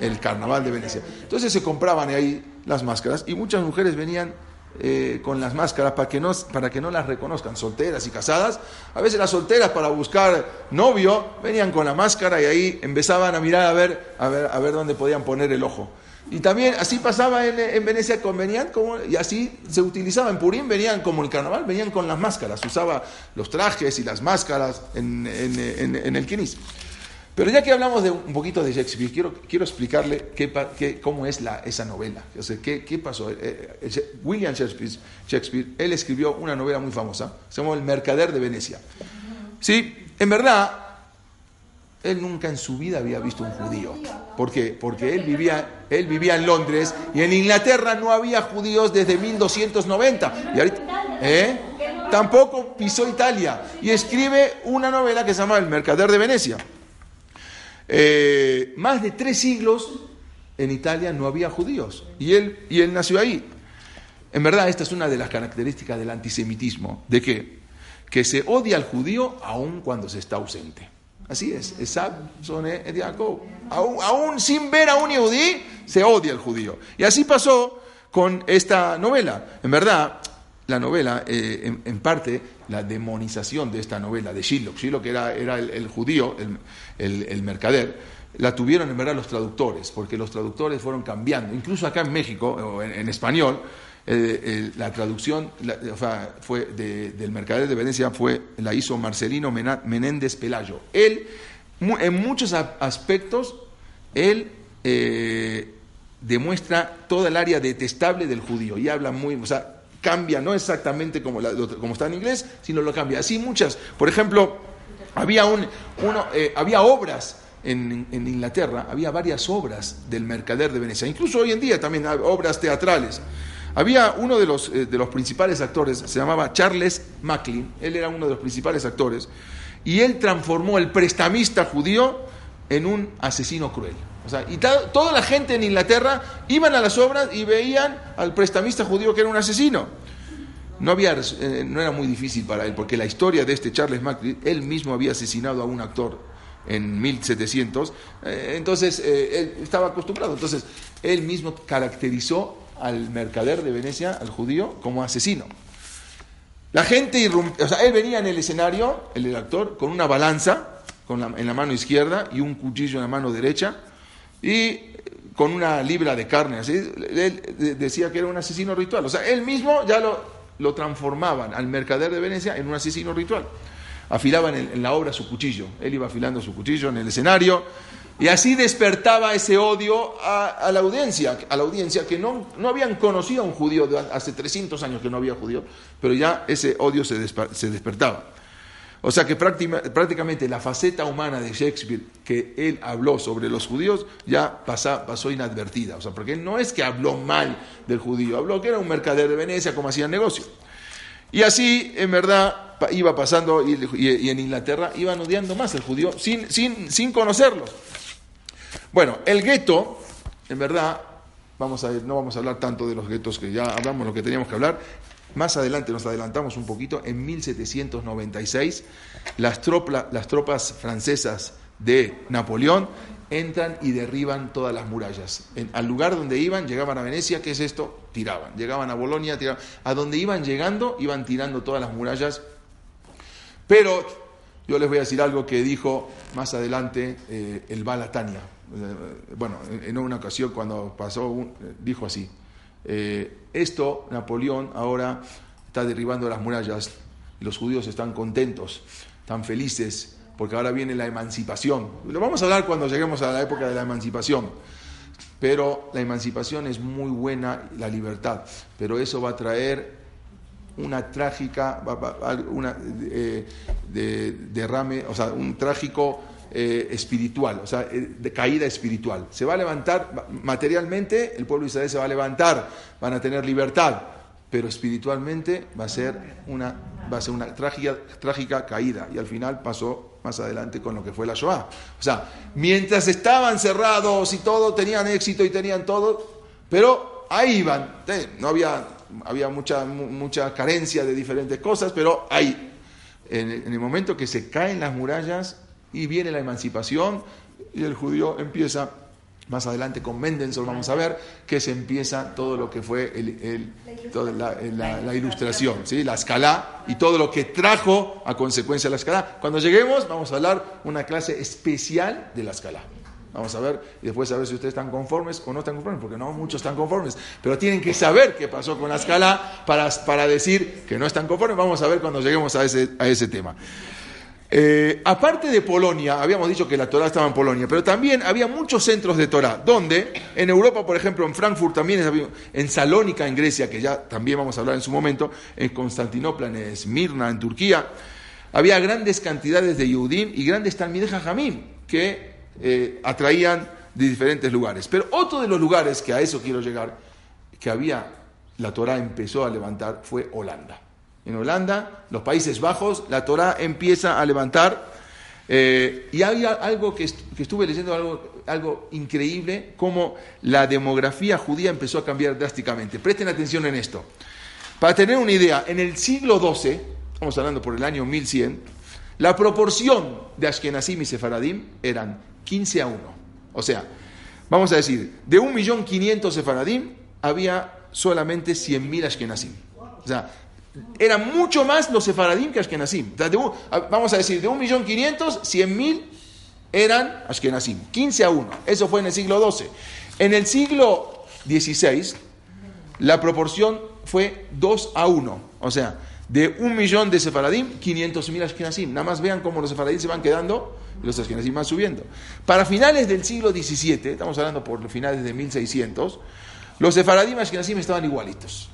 el, carnaval de Venecia. Entonces se compraban ahí las máscaras y muchas mujeres venían eh, con las máscaras para que, no, para que no las reconozcan, solteras y casadas. A veces las solteras para buscar novio venían con la máscara y ahí empezaban a mirar a ver, a ver, a ver dónde podían poner el ojo. Y también así pasaba en, Venecia, con, venían y así se utilizaba en Purín, venían como el carnaval, venían con las máscaras, usaba los trajes y las máscaras en, el Kinis. Pero ya que hablamos de un poquito de Shakespeare, quiero, quiero explicarle qué, cómo es esa novela. Qué, qué pasó. Eh, eh, William Shakespeare, Shakespeare, él escribió una novela muy famosa, se llama El Mercader de Venecia. Sí, en verdad, él nunca en su vida había visto un judío. ¿Por qué? Porque él vivía, él vivía en Londres y en Inglaterra no había judíos desde 1290. Y ¿eh? Tampoco pisó Italia. Y escribe una novela que se llama El Mercader de Venecia. Eh, más de tres siglos en Italia no había judíos. Y él, y él nació ahí. En verdad, esta es una de las características del antisemitismo. ¿De? Que se odia al judío aun cuando se está ausente. Así es, Esab Jacob. Aún, sin ver a un judí, se odia al judío. Y así pasó con esta novela. En verdad, la novela, eh, en, parte, la demonización de esta novela de Shiloh, Shiloh que era, era el, judío, el, mercader, la tuvieron en verdad los traductores, porque los traductores fueron cambiando. Incluso acá en México, en español, eh, la traducción fue del Mercader de Venecia fue, la hizo Marcelino Menéndez Pelayo. Él, en muchos aspectos, él eh, demuestra toda el área detestable del judío y habla muy, o sea, cambia, no exactamente como, como está en inglés, sino lo cambia. Así muchas, por ejemplo, había, un, uno, eh, había obras en, en, Inglaterra, había varias obras del Mercader de Venecia, incluso hoy en día también hay obras teatrales. Había uno de los, eh, de los principales actores, se llamaba Charles Macklin, él era uno de los principales actores, y él transformó el prestamista judío en un asesino cruel. O sea, y toda la gente en Inglaterra iban a las obras y veían al prestamista judío que era un asesino. No, había, eh, no era muy difícil para él, porque la historia de este Charles Macklin, él mismo había asesinado a un actor en 1700, eh, entonces él estaba acostumbrado, entonces él mismo caracterizó al mercader de Venecia, al judío, como asesino. La gente o sea, él venía en el escenario, el actor, con una balanza en la mano izquierda y un cuchillo en la mano derecha y con una libra de carne. Así, él decía que era un asesino ritual. O sea, él mismo ya lo, lo transformaban al mercader de Venecia en un asesino ritual. Afilaban en la obra su cuchillo. Él iba afilando su cuchillo en el escenario y así despertaba ese odio a, la audiencia, a la audiencia que no, no, habían conocido a un judío, hace 300 años que no había judío, pero ya ese odio se, despertaba. O sea que prácticamente la faceta humana de Shakespeare que él habló sobre los judíos ya pasó inadvertida. O sea, porque él no es que habló mal del judío, habló que era un mercader de Venecia, como hacían negocio. Y así, en verdad, iba pasando y, en Inglaterra iban odiando más al judío sin, sin, sin conocerlos. Bueno, el gueto, en verdad, vamos a no vamos a hablar tanto de los guetos que ya hablamos lo que teníamos que hablar. Más adelante, nos adelantamos un poquito, en 1796, las, las tropas francesas de Napoleón entran y derriban todas las murallas. al lugar donde iban, llegaban a Venecia, ¿qué es esto? Tiraban. Llegaban a Bolonia, tiraban. A donde iban llegando, iban tirando todas las murallas. Pero yo les voy a decir algo que dijo más adelante eh, el Balatania. Eh, bueno, en una ocasión cuando pasó, dijo así. Eh, esto, Napoleón ahora está derribando las murallas los judíos están contentos, están felices, porque ahora viene la emancipación. Lo vamos a hablar cuando lleguemos a la época de la emancipación. Pero la emancipación es muy buena, la libertad, pero eso va a traer una trágica, eh, derrame, o sea, un trágico eh, espiritual, o sea, eh, de caída espiritual. Se va a levantar materialmente, el pueblo de Israel se va a levantar, van a tener libertad, pero espiritualmente va a ser una, va a ser una trágica, trágica caída. Y al final pasó más adelante con lo que fue la Shoah. O sea, mientras estaban cerrados y todo, tenían éxito y tenían todo, pero ahí iban. No había, había mucha, mucha carencia de diferentes cosas, pero ahí. En, en el momento que se caen las murallas, y viene la emancipación y el judío empieza, más adelante con Mendelssohn vamos a ver, que se empieza todo lo que fue el, la, ilustración, ¿sí? la escala y todo lo que trajo a consecuencia de la escala. Cuando lleguemos vamos a hablar una clase especial de la escala. Vamos a ver y después a ver si ustedes están conformes o no están conformes, porque no muchos están conformes, pero tienen que saber qué pasó con la escala para, para decir que no están conformes. Vamos a ver cuando lleguemos a ese, a ese tema. Eh, aparte de Polonia, habíamos dicho que la Torah estaba en Polonia, pero también había muchos centros de Torah, donde en Europa, por ejemplo, en Frankfurt también, en Salónica, en Grecia, que ya también vamos a hablar en su momento, en Constantinopla, en Esmirna, en Turquía, había grandes cantidades de Yehudim y grandes Talmideh Jamim que eh, atraían de diferentes lugares. Pero otro de los lugares que a eso quiero llegar, que había, la Torah empezó a levantar, fue Holanda en Holanda, los Países Bajos, la Torah empieza a levantar. Eh, y había algo que, estuve leyendo, algo, algo increíble, como la demografía judía empezó a cambiar drásticamente. Presten atención en esto. Para tener una idea, en el siglo XII, estamos hablando por el año 1100, la proporción de Ashkenazim y Sefaradim eran 15 a 1. O sea, vamos a decir, de 1.500.000 Sefaradim había solamente 100.000 Ashkenazim. O sea, eran mucho más los sefaradim que Ashkenazim. vamos a decir, de 1.500.000, 100.000 eran Ashkenazim. 15 a 1. Eso fue en el siglo XII. En el siglo XVI, la proporción fue 2 a 1. O sea, de un millón de sefaradim, 500.000 Ashkenazim. Nada más vean cómo los sefaradim se van quedando y los Ashkenazim van subiendo. Para finales del siglo XVII, estamos hablando por finales de 1600, los sefaradim Ashkenazim estaban igualitos.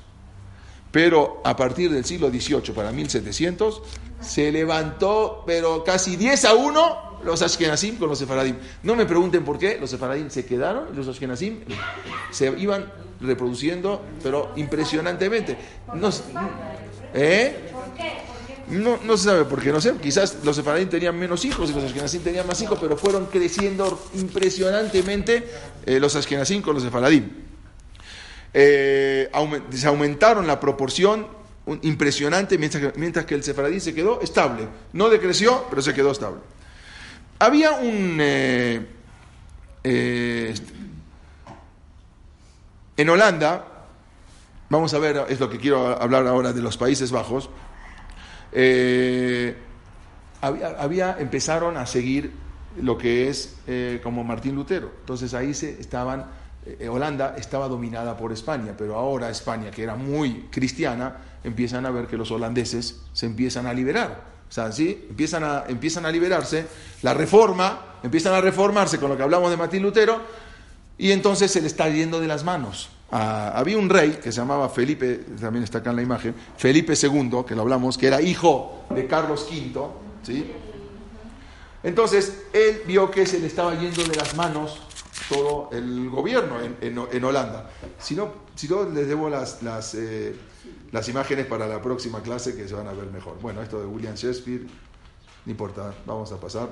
Pero a partir del siglo XVIII, para 1700, se levantó, pero casi 10 a 1, los Ashkenazim con los Sefaradim. No me pregunten por qué, los Sefaradim se quedaron y los Ashkenazim se iban reproduciendo, pero impresionantemente. No, ¿eh? No, no se sabe por qué, no sé, quizás los sefaradim tenían menos hijos y los ashkenazim tenían más hijos, pero fueron creciendo impresionantemente eh, los ashkenazim con los sefaradim. Eh, se aumentaron la proporción impresionante, mientras que, el sefaradí se quedó estable. No decreció, pero se quedó estable. Había un... Eh, eh, en Holanda, vamos a ver, es lo que quiero hablar ahora de los Países Bajos, había, empezaron a seguir lo que es como Martín Lutero. Entonces ahí se estaban eh, Holanda estaba dominada por España, pero ahora España, que era muy cristiana, empiezan a ver que los holandeses se empiezan a liberar. O sea, ¿sí? empiezan, a, empiezan a liberarse, la reforma, empiezan a reformarse con lo que hablamos de Martín Lutero, y entonces se le está yendo de las manos. Había un rey que se llamaba Felipe, también está acá en la imagen, Felipe II, que lo hablamos, que era hijo de Carlos V, ¿sí? Entonces, él vio que se le estaba yendo de las manos todo el gobierno en, en, Holanda. Si no, si no, les debo las, las, eh, las imágenes para la próxima clase que se van a ver mejor. Bueno, esto de William Shakespeare, no importa, vamos a pasar.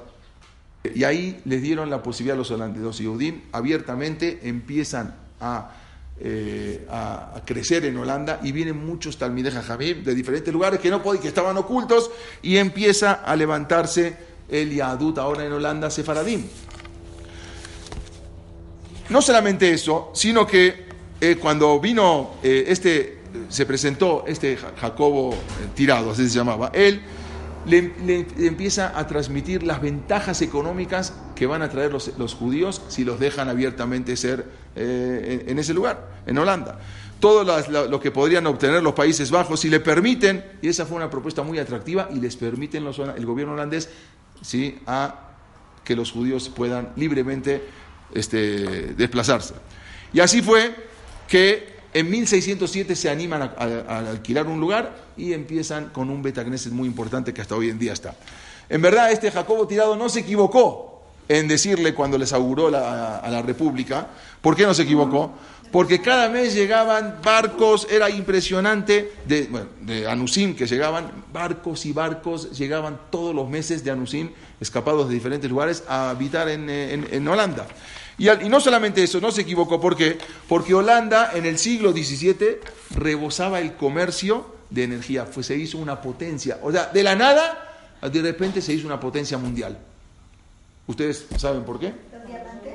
Y ahí les dieron la posibilidad a los holandeses, y Udin abiertamente empiezan a eh, a, crecer en Holanda y vienen muchos Talmideh Jajamim de diferentes lugares que no podían, que estaban ocultos y empieza a levantarse el Yadut ahora en Holanda Sefaradim. No solamente eso, sino que eh, cuando vino eh, este, se presentó este Jacobo eh, tirado, así se llamaba, él le, empieza a transmitir las ventajas económicas que van a traer los, judíos si los dejan abiertamente ser en, ese lugar, en Holanda. Todo lo, que podrían obtener los Países Bajos, si le permiten, y esa fue una propuesta muy atractiva, y les permiten los, el gobierno holandés ¿sí? a que los judíos puedan libremente este, desplazarse. Y así fue que en 1607 se animan a, alquilar un lugar y empiezan con un Betagneset muy importante que hasta hoy en día está. En verdad, este Jacobo Tirado no se equivocó en decirle cuando les auguró a la República. ¿Por qué no se equivocó? Porque cada mes llegaban barcos, era impresionante, de, bueno, de Anusim que llegaban, barcos y barcos llegaban todos los meses de Anusim, escapados de diferentes lugares, a habitar en Holanda. Y, no solamente eso, no se equivocó, ¿por qué? Porque Holanda en el siglo XVII rebosaba el comercio de energía, pues se hizo una potencia. O sea, de la nada, de repente se hizo una potencia mundial. ¿Ustedes saben por qué? ¿Los diamantes?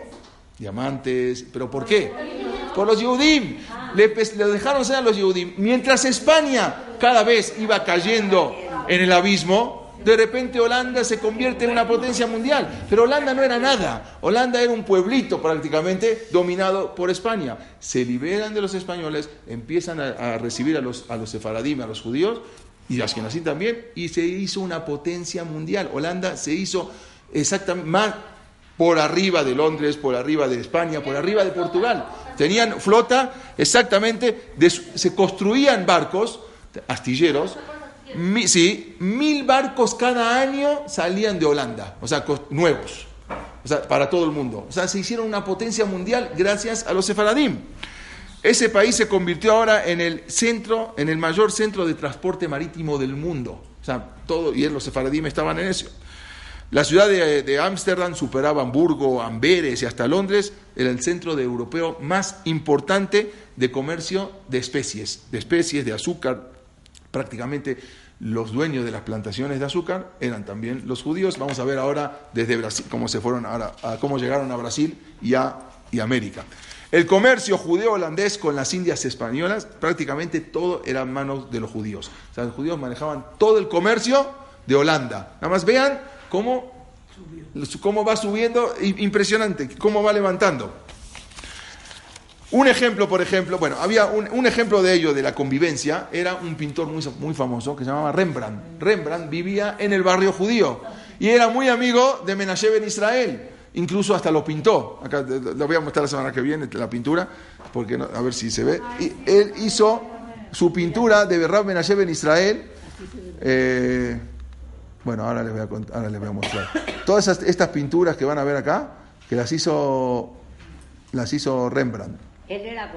Diamantes, pero ¿por qué? Por los Yehudim. Le, dejaron ser a los Yehudim. Mientras España cada vez iba cayendo en el abismo, de repente Holanda se convierte en una potencia mundial. Pero Holanda no era nada. Holanda era un pueblito prácticamente dominado por España. Se liberan de los españoles, empiezan a, recibir a los, a sefaradim, a los judíos, y Ashkenazim también, y se hizo una potencia mundial. Holanda se hizo exactamente más por arriba de Londres, por arriba de España, por arriba de Portugal. Tenían flota exactamente, se construían barcos, astilleros, sí, mil barcos cada año salían de Holanda, o sea, nuevos, o sea, para todo el mundo. O sea, se hicieron una potencia mundial gracias a los sefaradim. Ese país se convirtió ahora en el centro, en el mayor centro de transporte marítimo del mundo. O sea, todo, y los sefaradim estaban en eso. La ciudad de Ámsterdam superaba Hamburgo, Amberes y hasta Londres, era el centro europeo más importante de comercio de especies, de especies, de azúcar, prácticamente los dueños de las plantaciones de azúcar eran también los judíos. Vamos a ver ahora desde Brasil cómo se fueron ahora, cómo llegaron a Brasil y a y América. El comercio judeo-holandés con las Indias españolas, prácticamente todo era en manos de los judíos. O sea, los judíos manejaban todo el comercio de Holanda. Nada más vean cómo, cómo va subiendo, impresionante, cómo va levantando. Un ejemplo, por ejemplo, bueno, había un, ejemplo de ello, de la convivencia, era un pintor muy, muy famoso que se llamaba Rembrandt. Rembrandt vivía en el barrio judío y era muy amigo de Menashe en Israel. Incluso hasta lo pintó. Acá lo voy a mostrar la semana que viene, la pintura, porque a ver si se ve. Él hizo su pintura de Berrab Menashe en Israel. Eh, bueno, ahora les, voy a, ahora les voy a mostrar. Todas estas pinturas que van a ver acá, que las hizo, las hizo Rembrandt. Él era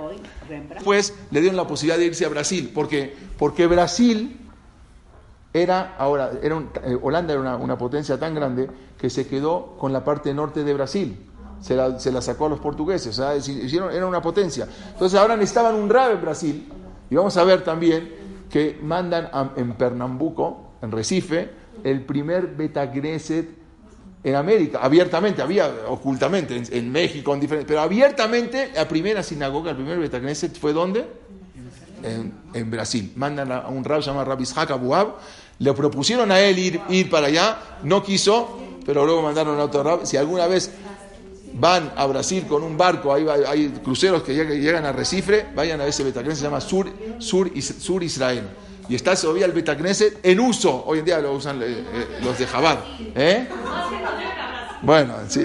Pues le dieron la posibilidad de irse a Brasil. ¿Por qué? Porque Brasil era, ahora, era eh, Holanda era una, potencia tan grande que se quedó con la parte norte de Brasil. Se la, sacó a los portugueses, o sea, hicieron, era una potencia. Entonces ahora necesitaban un rab en Brasil. Y vamos a ver también que mandan en Pernambuco, en Recife, el primer Betagneset en América, abiertamente, había ocultamente, en, México, en diferentes, pero abiertamente la primera sinagoga, el primer Betagneset fue ¿dónde? En, Brasil. Mandan a, un rab llamado Rabbi Abuab, le propusieron a él ir, ir para allá, no quiso, pero luego mandaron a otro rab. Si alguna vez van a Brasil con un barco, hay, hay cruceros que llegan, a Recife, vayan a ese Betagneset, se llama Sur, Sur, Sur Israel y está todavía el Betagneset en uso. Hoy en día lo usan eh, eh, los de Jabad. ¿eh? Bueno, sí,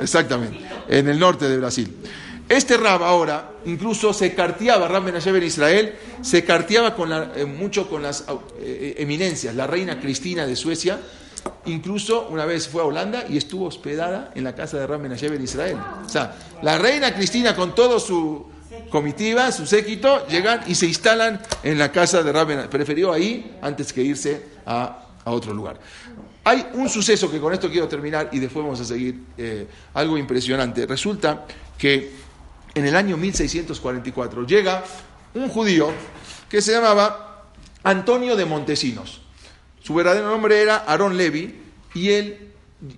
exactamente, en el norte de Brasil. Este Rab ahora incluso se carteaba, Rab Menashev en Israel, se carteaba con mucho con las eminencias. La reina Cristina de Suecia, incluso una vez fue a Holanda y estuvo hospedada en la casa de Rab Menashev en Israel. O sea, la reina Cristina con todo su comitiva, su séquito, llegan y se instalan en la casa de Rabben. Prefirió ahí antes que irse a, otro lugar. Hay un suceso que con esto quiero terminar y después vamos a seguir, eh, algo impresionante. Resulta que en el año 1644, llega un judío que se llamaba Antonio de Montesinos. Su verdadero nombre era Aarón Levi y él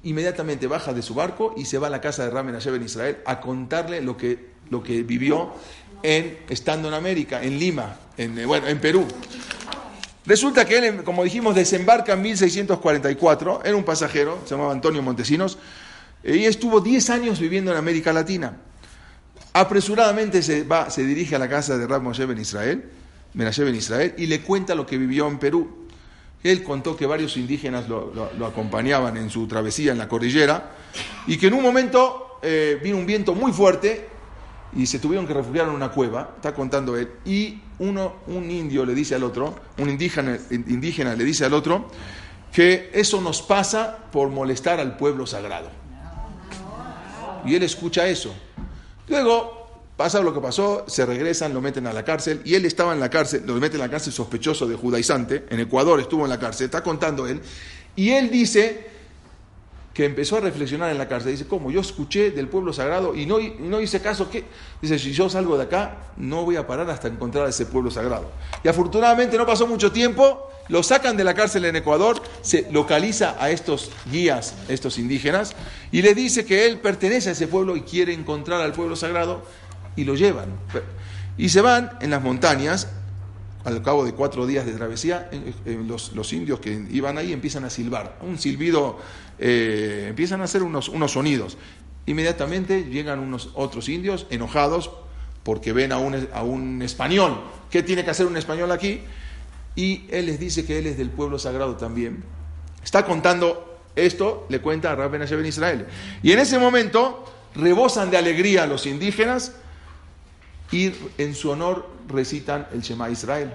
inmediatamente baja de su barco y se va a la casa de Ramen en Israel a contarle lo que, lo que vivió en, estando en América, en Lima, en, eh, bueno, en Perú. Resulta que él, como dijimos, desembarca en 1644, era un pasajero, se llamaba Antonio Montesinos, y estuvo 10 años viviendo en América Latina. Apresuradamente se, va, se dirige a la casa de Rab Moshe en Israel, en Israel, y le cuenta lo que vivió en Perú. Él contó que varios indígenas lo, acompañaban en su travesía en la cordillera y que en un momento eh, vino un viento muy fuerte y se tuvieron que refugiar en una cueva, está contando él, y uno, un indio le dice al otro, un indígena, indígena le dice al otro, que eso nos pasa por molestar al pueblo sagrado. Y él escucha eso. Luego pasa lo que pasó, se regresan, lo meten a la cárcel, y él estaba en la cárcel, lo meten en la cárcel sospechoso de judaizante, en Ecuador estuvo en la cárcel, está contando él, y él dice que empezó a reflexionar en la cárcel. Dice, ¿cómo? Yo escuché del pueblo sagrado y no, no hice caso. ¿qué? Dice, si yo salgo de acá, no voy a parar hasta encontrar a ese pueblo sagrado. Y afortunadamente no pasó mucho tiempo, lo sacan de la cárcel en Ecuador, se localiza a estos guías, estos indígenas, y le dice que él pertenece a ese pueblo y quiere encontrar al pueblo sagrado, y lo llevan. Y se van en las montañas al cabo de cuatro días de travesía, los, indios que iban ahí empiezan a silbar, un silbido, eh, empiezan a hacer unos, unos sonidos. Inmediatamente llegan unos otros indios enojados porque ven a un, a un español. ¿Qué tiene que hacer un español aquí? Y él les dice que él es del pueblo sagrado también. Está contando esto, le cuenta a Rabben en Israel. Y en ese momento rebosan de alegría los indígenas y en su honor recitan el Shema Israel.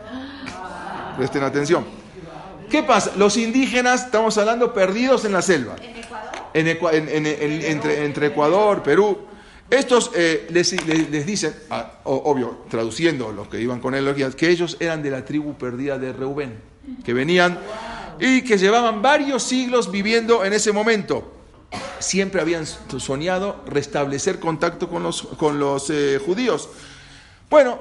Presten atención. ¿Qué pasa? Los indígenas, estamos hablando, perdidos en la selva. ¿En Ecuador? entre, Ecuador, Perú. Estos eh, les, dicen, ah, obvio, traduciendo los que iban con él, que ellos eran de la tribu perdida de Reubén, que venían y que llevaban varios siglos viviendo en ese momento. Siempre habían soñado restablecer contacto con los, con los eh, judíos. Bueno,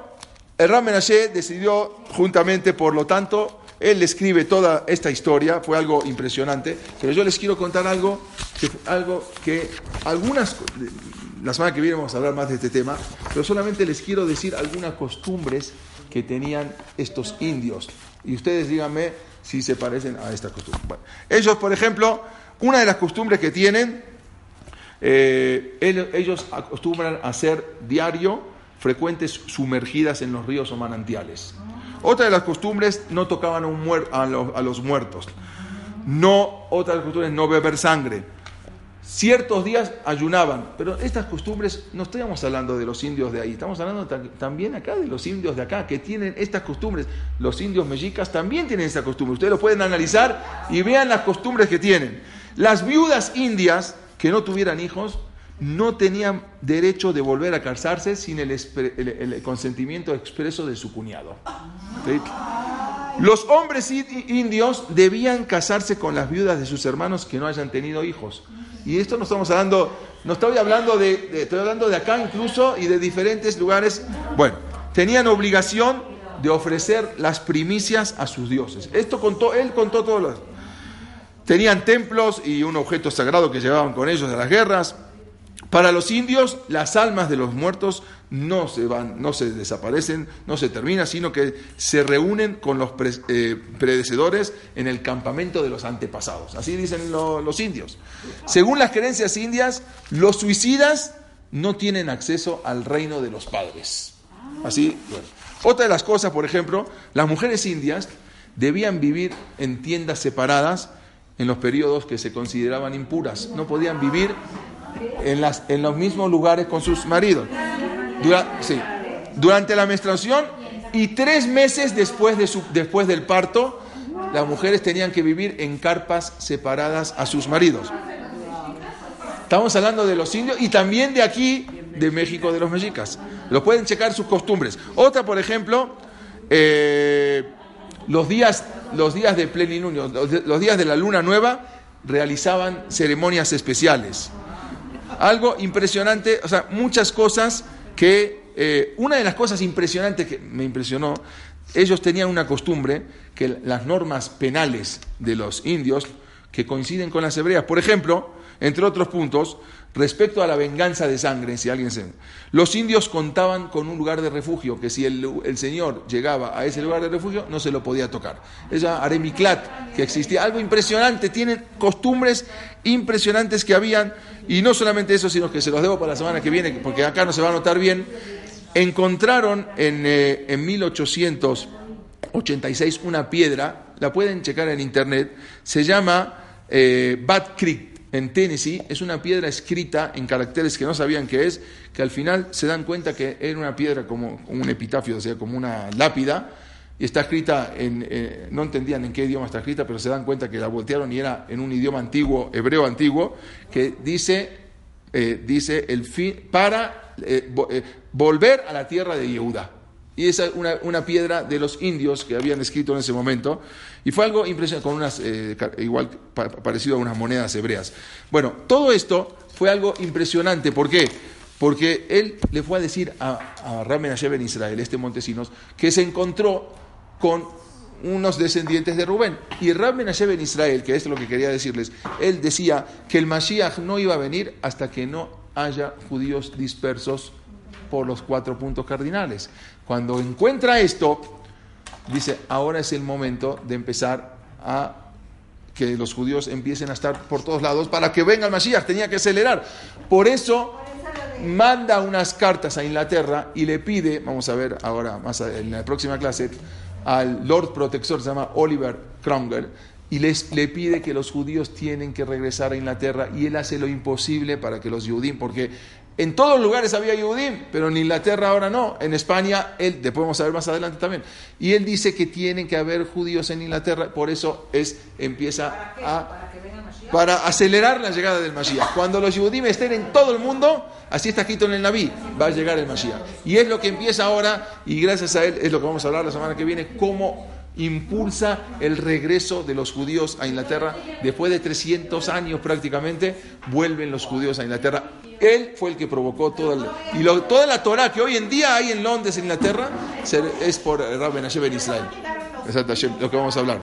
el Ram decidió juntamente, por lo tanto, él escribe toda esta historia, fue algo impresionante, pero yo les quiero contar algo, que, algo que algunas, la semana que viene vamos a hablar más de este tema, pero solamente les quiero decir algunas costumbres que tenían estos indios. Y ustedes díganme si se parecen a esta costumbre. ellos, por ejemplo, una de las costumbres que tienen, eh, ellos acostumbran a hacer diario frecuentes sumergidas en los ríos o manantiales. Otra de las costumbres, no tocaban a, los, muertos. No, otra de las costumbres, no beber sangre. Ciertos días ayunaban, pero estas costumbres no estamos hablando de los indios de ahí, estamos hablando también acá de los indios de acá que tienen estas costumbres. Los indios mexicas también tienen esta costumbre. Ustedes lo pueden analizar y vean las costumbres que tienen. Las viudas indias que no tuvieran hijos no tenían derecho de volver a casarse sin el, consentimiento expreso de su cuñado. Los hombres indios debían casarse con las viudas de sus hermanos que no hayan tenido hijos. Y esto no estamos hablando, no estoy hablando de, estoy hablando de acá incluso y de diferentes lugares. Bueno, tenían obligación de ofrecer las primicias a sus dioses. Esto contó, él contó todo lo. Tenían templos y un objeto sagrado que llevaban con ellos a las guerras. Para los indios, las almas de los muertos no se van, no se desaparecen, no se terminan, sino que se reúnen con los eh, predecesores en el campamento de los antepasados. Así dicen los indios. Según las creencias indias, los suicidas no tienen acceso al reino de los padres. Así, Otra de las cosas, por ejemplo, las mujeres indias debían vivir en tiendas separadas en los periodos que se consideraban impuras. No podían vivir en, las, en los mismos lugares con sus maridos. sí, durante la menstruación y tres meses después, de su, después del parto, las mujeres tenían que vivir en carpas separadas a sus maridos. Estamos hablando de los indios y también de aquí, de México, de los mexicas. Lo pueden checar sus costumbres. Otra, por ejemplo, eh, los, días, los días de plenilunio, los días de la luna nueva, realizaban ceremonias especiales algo impresionante, o sea, muchas cosas que eh, una de las cosas impresionantes que me impresionó, ellos tenían una costumbre que las normas penales de los indios que coinciden con las hebreas, por ejemplo, entre otros puntos, respecto a la venganza de sangre, si alguien se... Los indios contaban con un lugar de refugio, que si el, señor llegaba a ese lugar de refugio, no se lo podía tocar. Ella, Aremiklat, que existía, algo impresionante, tienen costumbres impresionantes que habían, y no solamente eso, sino que se los debo para la semana que viene, porque acá no se va a notar bien, encontraron en, eh, en 1886 una piedra, la pueden checar en internet, se llama eh, Bad Creek, en Tennessee, es una piedra escrita en caracteres que no sabían qué es, que al final se dan cuenta que era una piedra como, un epitafio, o sea, como una lápida, y está escrita en, eh, no entendían en qué idioma está escrita, pero se dan cuenta que la voltearon y era en un idioma antiguo, hebreo antiguo, que dice, eh, dice el fin, para eh, volver a la tierra de Yehuda. Y es una, piedra de los indios que habían escrito en ese momento. Y fue algo impresionante, con unas, eh, igual parecido a unas monedas hebreas. Bueno, todo esto fue algo impresionante. ¿Por qué? Porque él le fue a decir a, a Ramen en Israel, este Montesinos, que se encontró con unos descendientes de Rubén. Y Ramen en Israel, que es lo que quería decirles, él decía que el Mashiach no iba a venir hasta que no haya judíos dispersos por los cuatro puntos cardinales. Cuando encuentra esto, dice, ahora es el momento de empezar a que los judíos empiecen a estar por todos lados para que venga el Mashiach, tenía que acelerar. Por eso manda unas cartas a Inglaterra y le pide, vamos a ver ahora más en la próxima clase, al Lord Protector, se llama Oliver Cromwell, y les, le pide que los judíos tienen que regresar a Inglaterra y él hace lo imposible para que los judíos, porque en todos los lugares había Yehudim, pero en Inglaterra ahora no. En España, él, después vamos a ver más adelante también. Y él dice que tienen que haber judíos en Inglaterra, por eso es, empieza a... ¿Para, acelerar la llegada del Mashiach. Cuando los Yehudim estén en todo el mundo, así está escrito en el Naví, va a llegar el Mashiach. Y es lo que empieza ahora, y gracias a él es lo que vamos a hablar la semana que viene, cómo impulsa el regreso de los judíos a Inglaterra. Después de 300 años prácticamente, vuelven los judíos a Inglaterra. Él fue el que provocó todo el, y toda la Torah que hoy en día hay en Londres, Inglaterra, es por Rabben Hashem Israel. Exacto, lo que vamos a hablar.